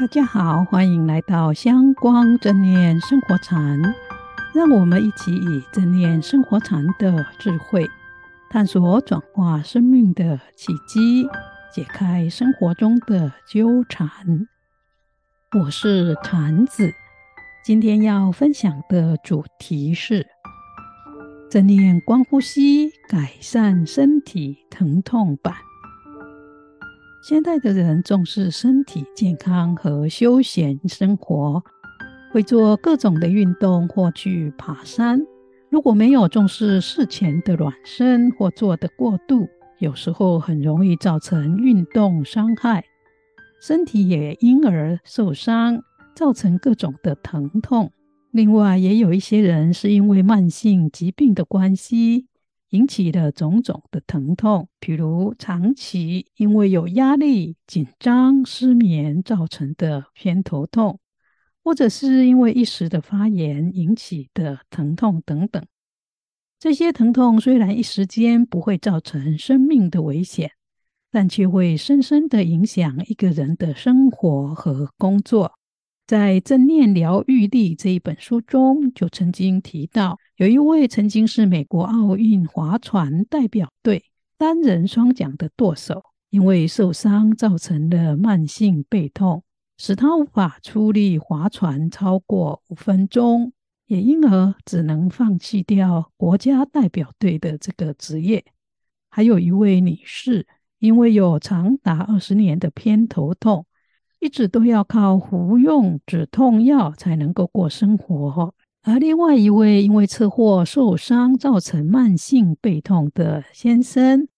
大家好，欢迎来到香光正念生活禅，让我们一起以正念生活禅的智慧，探索转化生命的契机，解开生活中的纠缠。我是禅子，今天要分享的主题是正念光呼吸，改善身体疼痛版。现代的人重视身体健康和休闲生活，会做各种的运动或去爬山。如果没有重视事前的暖身或做的过度，有时候很容易造成运动伤害，身体也因而受伤，造成各种的疼痛。另外，也有一些人是因为慢性疾病的关系。引起的种种的疼痛，譬如长期因为有压力、紧张、失眠造成的偏头痛，或者是因为一时的发炎引起的疼痛等等。这些疼痛虽然一时间不会造成生命的危险，但却会深深的影响一个人的生活和工作。在《正念疗愈力》这一本书中，就曾经提到，有一位曾经是美国奥运划船代表队单人双桨的舵手，因为受伤造成了慢性背痛，使他无法出力划船超过五分钟，也因而只能放弃掉国家代表队的这个职业。还有一位女士，因为有长达二十年的偏头痛。一直都要靠服用止痛药才能够过生活，而另外一位因为车祸受伤造成慢性背痛的先生，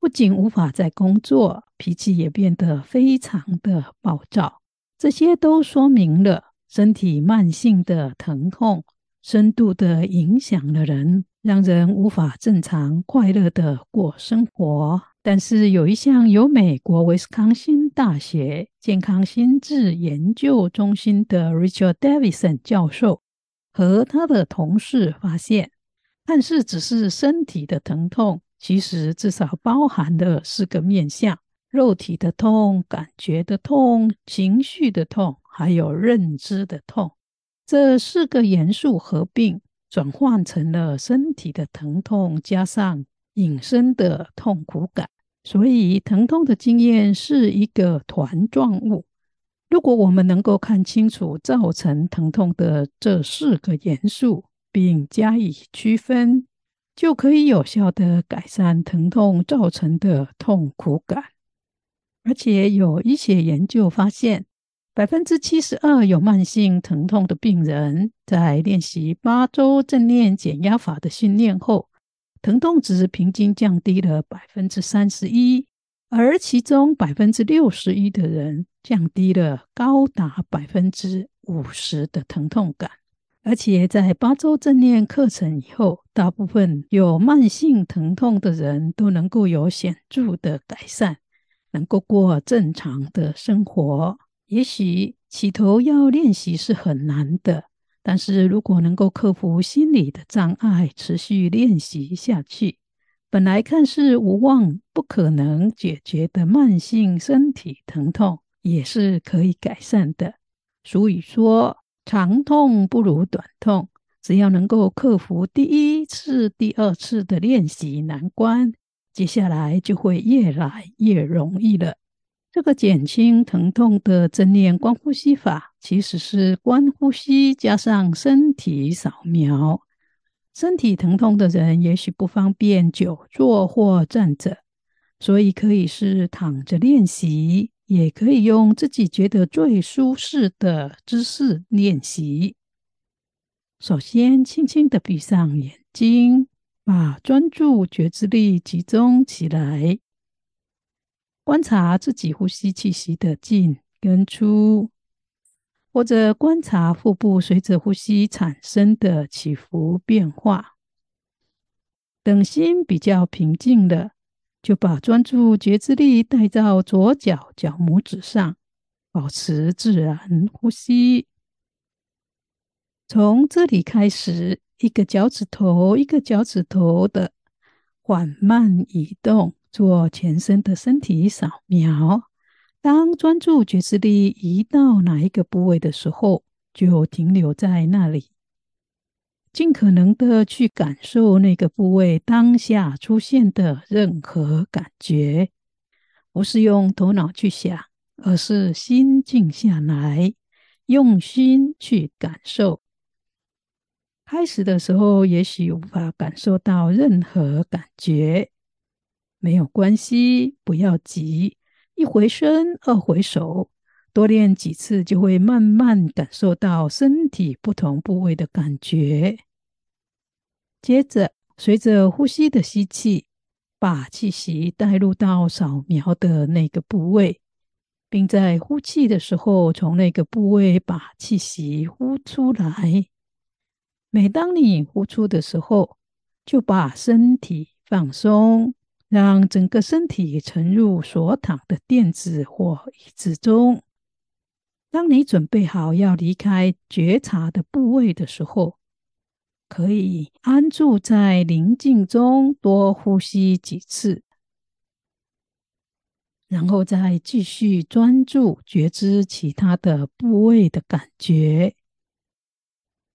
不仅无法再工作，脾气也变得非常的暴躁。这些都说明了身体慢性的疼痛，深度的影响了人，让人无法正常快乐的过生活。但是有一项由美国威斯康星大学健康心智研究中心的 Richard Davidson 教授和他的同事发现，看似只是身体的疼痛，其实至少包含了四个面向：肉体的痛、感觉的痛、情绪的痛，还有认知的痛。这四个元素合并，转换成了身体的疼痛，加上隐身的痛苦感。所以，疼痛的经验是一个团状物。如果我们能够看清楚造成疼痛的这四个元素，并加以区分，就可以有效地改善疼痛造成的痛苦感。而且，有医学研究发现，百分之七十二有慢性疼痛的病人，在练习八周正念减压法的训练后，疼痛值平均降低了百分之三十一，而其中百分之六十一的人降低了高达百分之五十的疼痛感。而且在八周正念课程以后，大部分有慢性疼痛的人都能够有显著的改善，能够过正常的生活。也许起头要练习是很难的。但是如果能够克服心理的障碍，持续练习下去，本来看似无望、不可能解决的慢性身体疼痛，也是可以改善的。俗语说：“长痛不如短痛。”只要能够克服第一次、第二次的练习难关，接下来就会越来越容易了。这个减轻疼痛的正念观呼吸法，其实是观呼吸加上身体扫描。身体疼痛的人也许不方便久坐或站着，所以可以是躺着练习，也可以用自己觉得最舒适的姿势练习。首先，轻轻的闭上眼睛，把专注觉知力集中起来。观察自己呼吸气息的进跟出，或者观察腹部随着呼吸产生的起伏变化。等心比较平静了，就把专注觉知力带到左脚脚拇指上，保持自然呼吸。从这里开始，一个脚趾头一个脚趾头的缓慢移动。做全身的身体扫描，当专注觉知力移到哪一个部位的时候，就停留在那里，尽可能的去感受那个部位当下出现的任何感觉，不是用头脑去想，而是心静下来，用心去感受。开始的时候，也许无法感受到任何感觉，没有关系，不要急，一回身，二回首。多练几次，就会慢慢感受到身体不同部位的感觉。接着，随着呼吸的吸气，把气息带入到扫描的那个部位，并在呼气的时候，从那个部位把气息呼出来。每当你呼出的时候，就把身体放松，让整个身体沉入所躺的垫子或椅子中。当你准备好要离开觉察的部位的时候，可以安住在宁静中，多呼吸几次，然后再继续专注觉知其他的部位的感觉。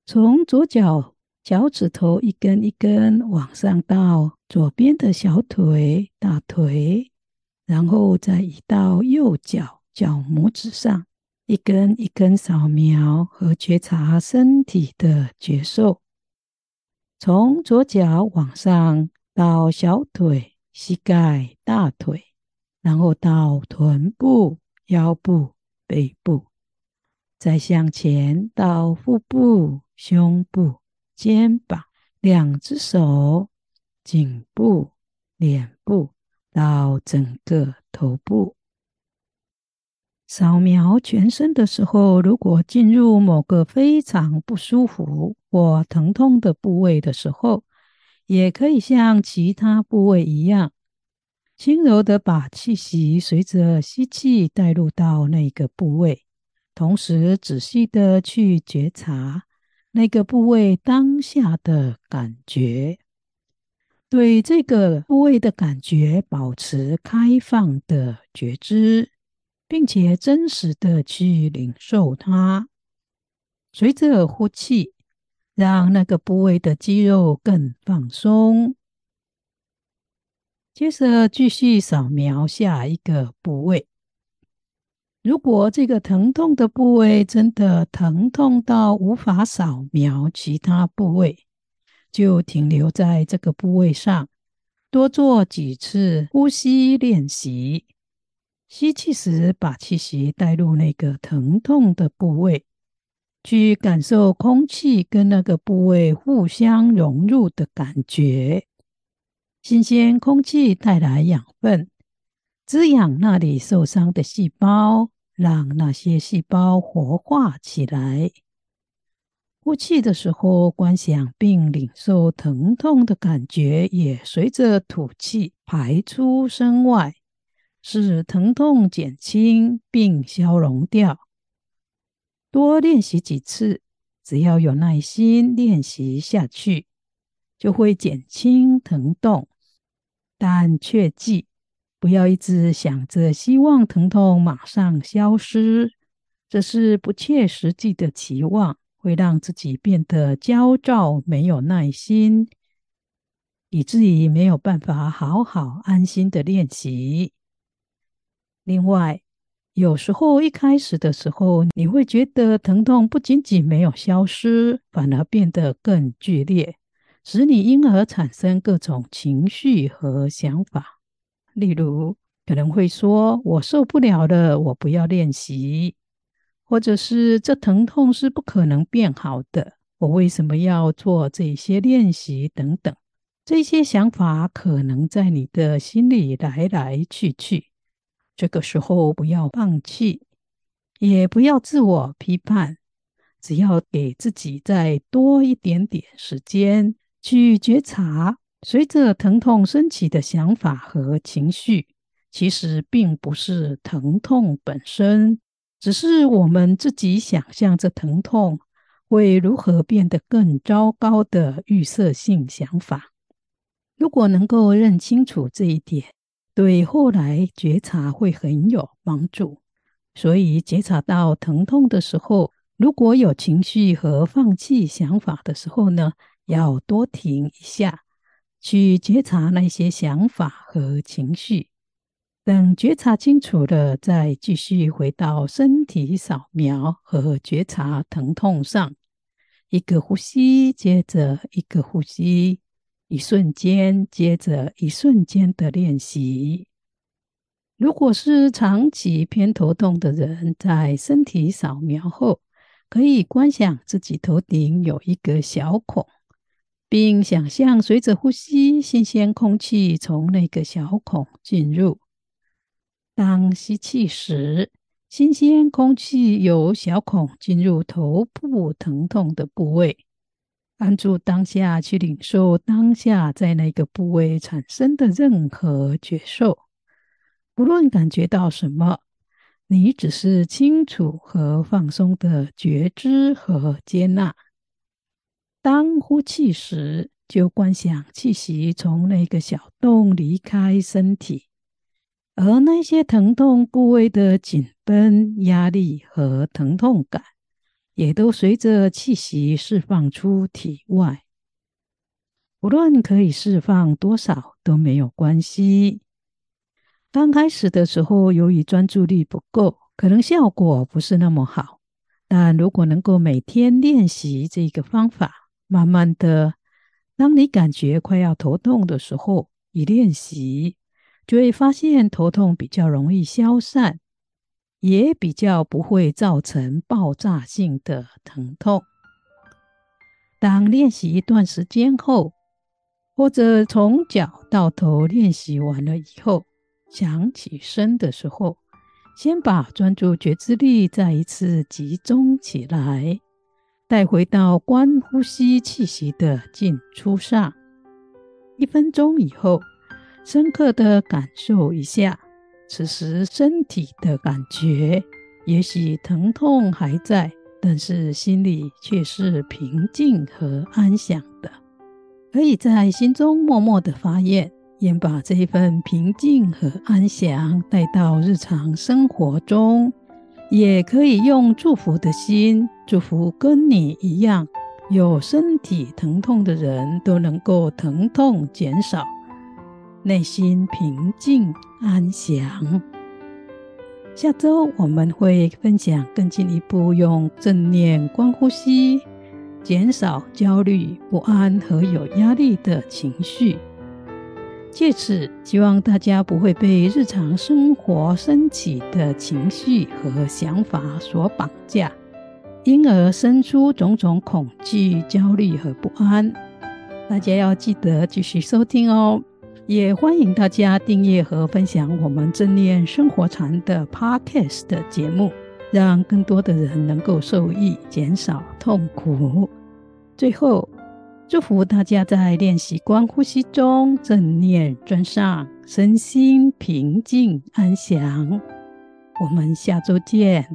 从左脚脚趾头一根一根往上到左边的小腿、大腿，然后再移到右脚脚拇指上。一根一根扫描和觉察身体的觉受，从左脚往上到小腿、膝盖、大腿，然后到臀部、腰部、背部，再向前到腹部、胸部、肩膀，两只手、颈部、脸部，到整个头部。扫描全身的时候，如果进入某个非常不舒服或疼痛的部位的时候，也可以像其他部位一样，轻柔的把气息随着吸气带入到那个部位，同时仔细的去觉察那个部位当下的感觉，对这个部位的感觉保持开放的觉知。并且真实的去领受它，随着呼气，让那个部位的肌肉更放松。接着继续扫描下一个部位。如果这个疼痛的部位真的疼痛到无法扫描其他部位，就停留在这个部位上，多做几次呼吸练习。吸气时，把气息带入那个疼痛的部位，去感受空气跟那个部位互相融入的感觉。新鲜空气带来养分，滋养那里受伤的细胞，让那些细胞活化起来。呼气的时候，观想并领受疼痛的感觉，也随着吐气排出身外。使疼痛减轻并消融掉。多练习几次，只要有耐心练习下去，就会减轻疼痛。但切记，不要一直想着希望疼痛马上消失，这是不切实际的期望，会让自己变得焦躁、没有耐心，以至于没有办法好好安心的练习。另外，有时候一开始的时候，你会觉得疼痛不仅仅没有消失，反而变得更剧烈，使你因而产生各种情绪和想法。例如，可能会说：“我受不了了，我不要练习。”或者是“这疼痛是不可能变好的，我为什么要做这些练习？”等等，这些想法可能在你的心里来来去去。这个时候不要放弃，也不要自我批判，只要给自己再多一点点时间去觉察，随着疼痛升起的想法和情绪，其实并不是疼痛本身，只是我们自己想象着疼痛会如何变得更糟糕的预设性想法。如果能够认清楚这一点，对后来觉察会很有帮助。所以觉察到疼痛的时候，如果有情绪和放弃想法的时候呢，要多停一下，去觉察那些想法和情绪。等觉察清楚了，再继续回到身体扫描和觉察疼痛上。一个呼吸接着一个呼吸，一瞬间接着一瞬间的练习。如果是长期偏头痛的人，在身体扫描后，可以观想自己头顶有一个小孔，并想象随着呼吸，新鲜空气从那个小孔进入。当吸气时，新鲜空气由小孔进入头部疼痛的部位，按住当下，去领受当下在那个部位产生的任何觉受，不论感觉到什么，你只是清楚和放松的觉知和接纳。当呼气时，就观想气息从那个小洞离开身体。而那些疼痛部位的紧绷、压力和疼痛感，也都随着气息释放出体外。无论可以释放多少都没有关系。刚开始的时候，由于专注力不够，可能效果不是那么好。但如果能够每天练习这个方法，慢慢的，当你感觉快要头痛的时候，一练习。就会发现头痛比较容易消散，也比较不会造成爆炸性的疼痛。当练习一段时间后，或者从脚到头练习完了以后，想起身的时候，先把专注觉知力再一次集中起来，带回到观呼吸气息的进出上。一分钟以后。深刻的感受一下此时身体的感觉，也许疼痛还在，但是心里却是平静和安详的。可以在心中默默的发愿，也把这份平静和安详带到日常生活中，也可以用祝福的心，祝福跟你一样有身体疼痛的人都能够疼痛减少。内心平静安详。下周我们会分享更进一步，用正念观呼吸，减少焦虑、不安和有压力的情绪。借此，希望大家不会被日常生活升起的情绪和想法所绑架，因而生出种种恐惧、焦虑和不安。大家要记得继续收听哦。也欢迎大家订阅和分享我们正念生活禅的 Podcast 的节目，让更多的人能够受益，减少痛苦。最后，祝福大家在练习观呼吸中正念专上，身心平静安详。我们下周见。